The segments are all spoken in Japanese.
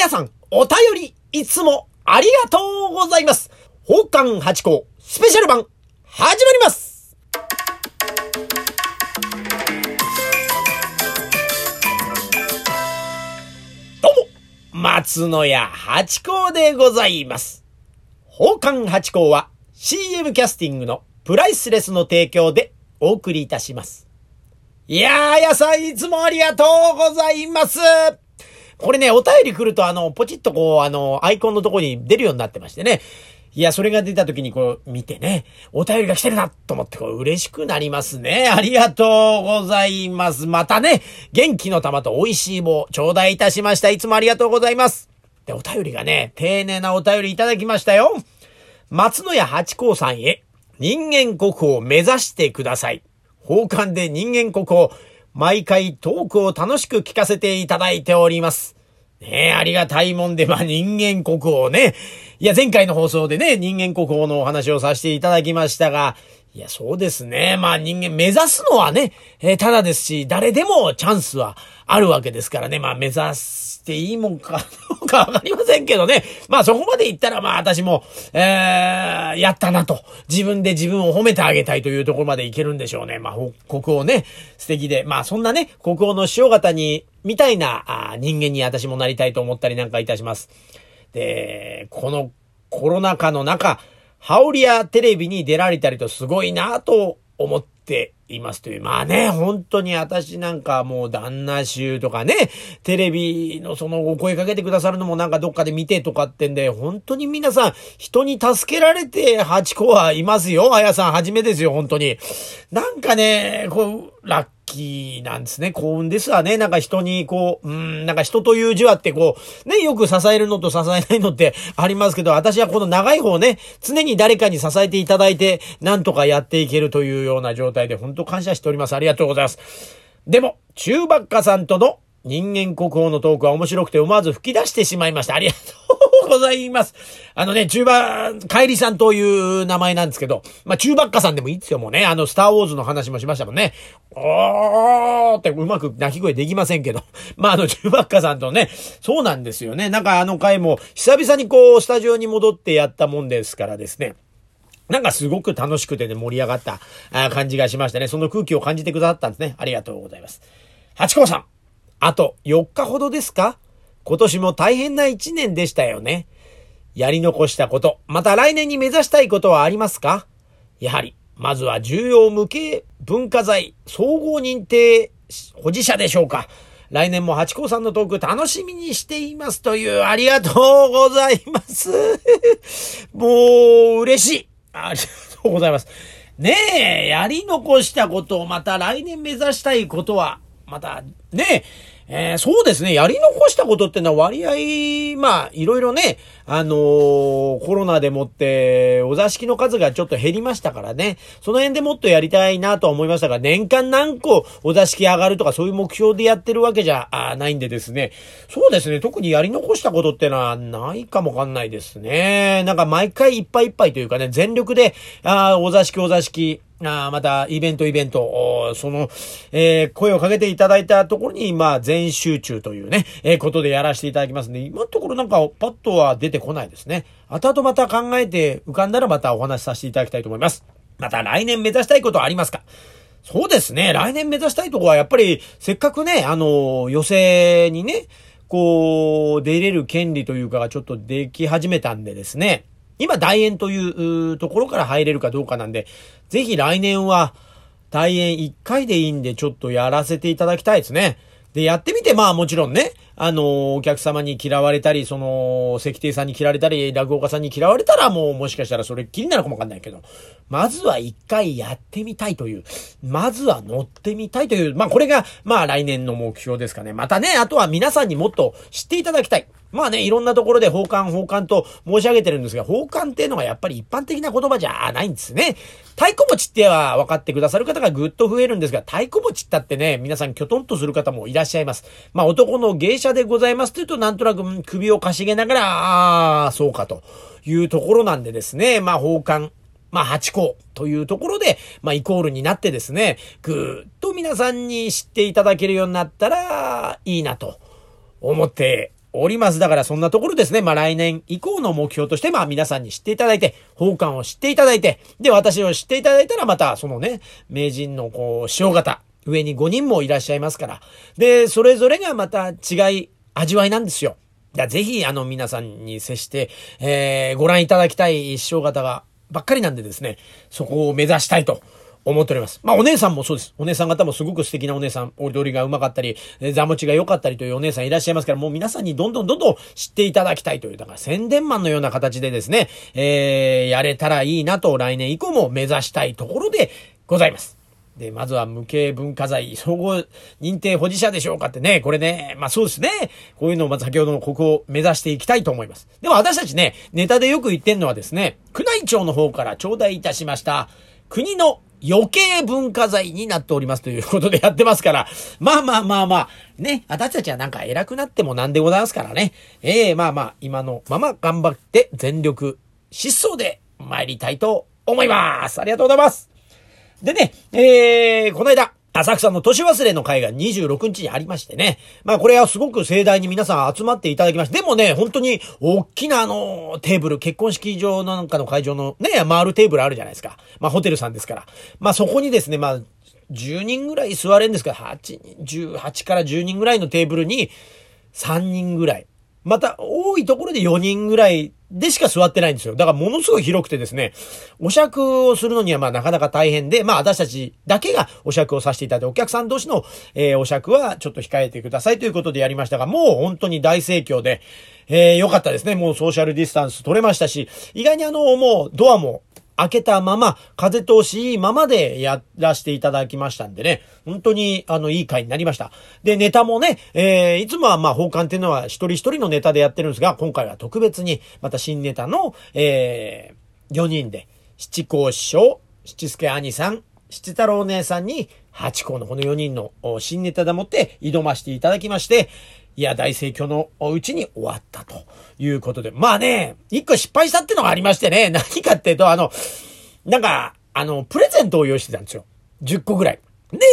やさん、お便り、いつもありがとうございます。宝冠八甲スペシャル版、始まりますどうも、松野屋八甲でございます。宝冠八甲は CM キャスティングのプライスレスの提供でお送りいたします。いやー、やさんいつもありがとうございます。これね、お便り来るとあの、ポチッとこう、あの、アイコンのとこに出るようになってましてね。いや、それが出た時にこう見てね、お便りが来てるなと思ってこう嬉しくなりますね。ありがとうございます。またね、元気の玉と美味しい棒、頂戴いたしました。いつもありがとうございます。で、お便りがね、丁寧なお便りいただきましたよ。松野屋八甲さんへ、人間国宝を目指してください。宝冠で人間国宝、毎回トークを楽しく聞かせていただいております。ねえ、ありがたいもんで、まあ、人間国宝ね。いや、前回の放送でね、人間国宝のお話をさせていただきましたが、いや、そうですね。まあ人間目指すのはね、えー、ただですし、誰でもチャンスはあるわけですからね。まあ目指していいもんかどうかわかりませんけどね。まあそこまで言ったらまあ私も、えー、やったなと。自分で自分を褒めてあげたいというところまでいけるんでしょうね。まあ国王ね、素敵で。まあそんなね、国王の塩方に、みたいなあ人間に私もなりたいと思ったりなんかいたします。で、このコロナ禍の中、ハオリアテレビに出られたりとすごいなと思っていますという。まあね、本当に私なんかもう旦那衆とかね、テレビのそのお声かけてくださるのもなんかどっかで見てとかってんで、本当に皆さん人に助けられて8個はいますよ。あやさんはじめですよ、本当に。なんかね、こう、ラッきなんですね。幸運ですわね。なんか人にこう、うん、なんか人という字はってこう、ね、よく支えるのと支えないのってありますけど、私はこの長い方ね、常に誰かに支えていただいて、なんとかやっていけるというような状態で、本当感謝しております。ありがとうございます。でも、中ばっかさんとの人間国宝のトークは面白くて思わず吹き出してしまいました。ありがとうございます。あのね、中馬、帰りさんという名前なんですけど、まあ、中ばっかさんでもいいですよ、もうね。あの、スターウォーズの話もしましたもんね。おーってうまく鳴き声できませんけど。まあ、あの、中ばっかさんとね、そうなんですよね。なんかあの回も、久々にこう、スタジオに戻ってやったもんですからですね。なんかすごく楽しくてね、盛り上がった感じがしましたね。その空気を感じてくださったんですね。ありがとうございます。八甲さん。あと4日ほどですか？今年も大変な1年でしたよね。やり残したこと、また来年に目指したいことはありますか？やはり、まずは重要無形文化財総合認定保持者でしょうか。来年も八甲さんのトーク楽しみにしていますというありがとうございます。もう嬉しい。ありがとうございます。ねえ、やり残したことをまた来年目指したいことはまた、ね、えー、そうですね、やり残したことってのは割合、まあ、いろいろね、あのー、コロナでもって、お座敷の数がちょっと減りましたからね、その辺でもっとやりたいなとは思いましたが、年間何個お座敷上がるとかそういう目標でやってるわけじゃないんでですね、そうですね、特にやり残したことってのはないかもわかんないですね。なんか毎回いっぱいいっぱいというかね、全力で、あお座敷お座敷、あまた、イベントイベント、その、えー、声をかけていただいたところに、まあ、全集中というね、えー、ことでやらせていただきますんで、今のところなんか、パッとは出てこないですね。後々また考えて浮かんだらまたお話しさせていただきたいと思います。また、来年目指したいことありますか？そうですね。来年目指したいとこは、やっぱり、せっかくね、あの、寄席にね、こう、出れる権利というかがちょっとでき始めたんでですね。今、大円というところから入れるかどうかなんで、ぜひ来年は、大変1回でいいんで、ちょっとやらせていただきたいですね。で、やってみて、まあもちろんね、あの、お客様に嫌われたり、その、石庭さんに嫌われたり、落語家さんに嫌われたら、もうもしかしたらそれっきりなのかもわかんないけど、まずは一回やってみたいという、まずは乗ってみたいという、まあこれが、まあ来年の目標ですかね。またね、あとは皆さんにもっと知っていただきたい。まあね、いろんなところで奉還、奉還と申し上げてるんですが、奉還っていうのはやっぱり一般的な言葉じゃないんですね。太鼓持ちっては分かってくださる方がぐっと増えるんですが、太鼓持ちったってね、皆さんきょとんとする方もいらっしゃいます。まあ男の芸者でございますというと、なんとなく首をかしげながら、ああ、そうかというところなんでですね、まあ奉還、まあ、八個というところで、まあ、イコールになってですね、ぐーっと皆さんに知っていただけるようになったらいいなと思っております。だからそんなところですね。まあ来年以降の目標として、まあ皆さんに知っていただいて、奉還を知っていただいて、で、私を知っていただいたらまた、そのね、名人のこう、塩型、上に5人もいらっしゃいますから。で、それぞれがまた違い、味わいなんですよ。だぜひ、あの、皆さんに接して、えー、ご覧いただきたい師匠方がばっかりなんでですね、そこを目指したいと思っております。まあ、お姉さんもそうです。お姉さん方もすごく素敵なお姉さん、踊りが上手かったり、座持ちが良かったりというお姉さんいらっしゃいますから、もう皆さんにどんどんどんどん知っていただきたいという、だから宣伝マンのような形でですね、えー、やれたらいいなと来年以降も目指したいところでございます。で、まずは無形文化財総合認定保持者でしょうかってね、これね、まあそうですね。こういうのをまず先ほどのここを目指していきたいと思います。でも私たちね、ネタでよく言ってんのはですね、宮内庁の方から頂戴いたしました、国の余計文化財になっておりますということでやってますから、まあまあまあまあ、ね、私たちはなんか偉くなってもなんでございますからね。ええー、まあまあ、今のまま頑張って全力疾走で参りたいと思います。ありがとうございます。でね、えー、この間、浅草の年忘れの会が26日にありましてね。まあこれはすごく盛大に皆さん集まっていただきまして。でもね、本当に大きなあのテーブル、結婚式場なんかの会場のね、回るテーブルあるじゃないですか。まあホテルさんですから。まあそこにですね、まあ10人ぐらい座れるんですけど、8人、18から10人ぐらいのテーブルに3人ぐらい。また多いところで4人ぐらいでしか座ってないんですよ。だからものすごい広くてですね、お酌をするのにはまあなかなか大変で、まあ私たちだけがお酌をさせていただいて、お客さん同士の、えー、お酌はちょっと控えてくださいということでやりましたが、もう本当に大盛況で、えー、よかったですね。もうソーシャルディスタンス取れましたし、意外にあの、もうドアも開けたまま、風通しいいままでやらせていただきましたんでね、本当に、あの、いい回になりました。で、ネタもね、えー、いつもはまあ、奉還っていうのは一人一人のネタでやってるんですが、今回は特別に、また新ネタの、えー、4人で、七甲師匠、七助兄さん、七太郎姉さんに、八甲のこの4人の新ネタでもって挑ましていただきまして、いや、大盛況のうちに終わったということで。まあね、一個失敗したってのがありましてね、何かっていうと、あの、なんか、あの、プレゼントを用意してたんですよ。10個ぐらい。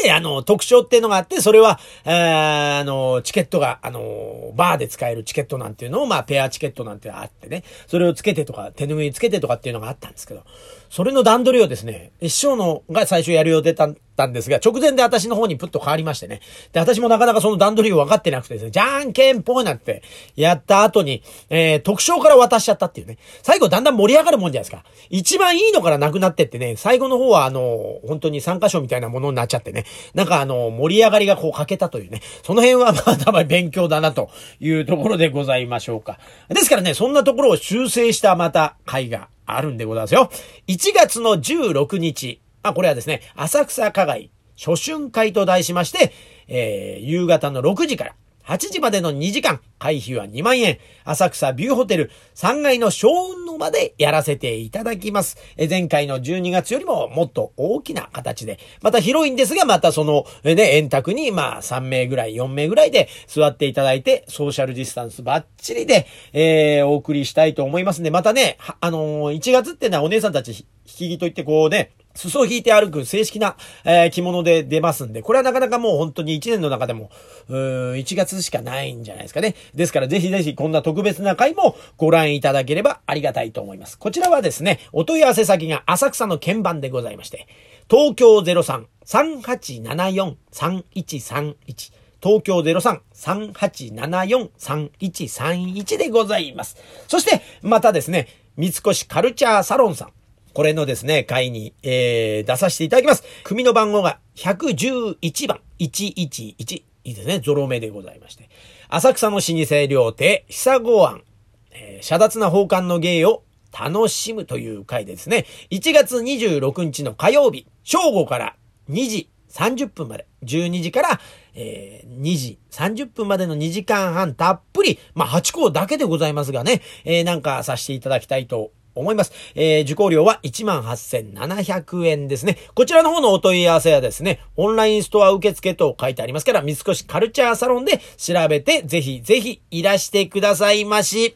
で、あの、特徴っていうのがあって、それは、あの、チケットが、あの、バーで使えるチケットなんていうのを、まあ、ペアチケットなんてあってね、それをつけてとか、手拭いつけてとかっていうのがあったんですけど、それの段取りをですね、師匠のが最初やる予定だったんですが、直前で私の方にプッと変わりましてね。で、私もなかなかその段取りを分かってなくてですね、じゃんけんぽいなってやった後に、えー、特徴から渡しちゃったっていうね。最後だんだん盛り上がるもんじゃないですか。一番いいのからなくなってってね、最後の方はあの、本当に参加賞みたいなものになっちゃってね、なんかあの、盛り上がりがこう欠けたというね、その辺はまあ、たま勉強だなというところでございましょうか。ですからね、そんなところを修正したまた回があるんでございますよ。1月の16日。まあ、これはですね、浅草花街初春会と題しまして、えー、夕方の6時から8時までの2時間、会費は2万円、浅草ビューホテル3階の小雲の間でやらせていただきます。え前回の12月よりももっと大きな形で、また広いんですが、またその、えね、円卓にまあ3名ぐらい、4名ぐらいで座っていただいて、ソーシャルディスタンスバッチリで、えー、お送りしたいと思いますんで、またね、あのー、1月ってのはお姉さんたち引き木といってこうね、裾を引いて歩く正式な、えー、着物で出ますんで、これはなかなかもう本当に1年の中でも、うーん、1月しかないんじゃないですかね。ですからぜひぜひこんな特別な回もご覧いただければありがたいと思います。こちらはですね、お問い合わせ先が浅草の鍵盤でございまして、東京03-3874-3131東京03-3874-3131でございます。そして、またですね、三越カルチャーサロンさん。これのですね、会に、えー、出させていただきます。組の番号が111番、111。いいですね、ゾロ目でございまして。浅草の老舗料亭、久子庵、えー、遮奪な奉還の芸を楽しむという回でですね、1月26日の火曜日、正午から2時30分まで、12時から、えー、2時30分までの2時間半たっぷり、まあ、8校だけでございますがね、えー、なんかさせていただきたいと思います。えー、受講料は18,700円ですね。こちらの方のお問い合わせはですね、オンラインストア受付と書いてありますから、三越カルチャーサロンで調べて、ぜひぜひいらしてくださいまし。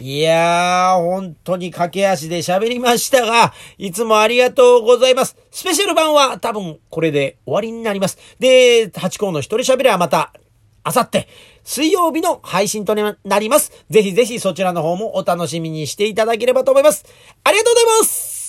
いやー、本当に駆け足で喋りましたが、いつもありがとうございます。スペシャル版は多分これで終わりになります。で、ハチ公の一人喋りはまたあさって水曜日の配信となります。ぜひぜひそちらの方もお楽しみにしていただければと思います。ありがとうございます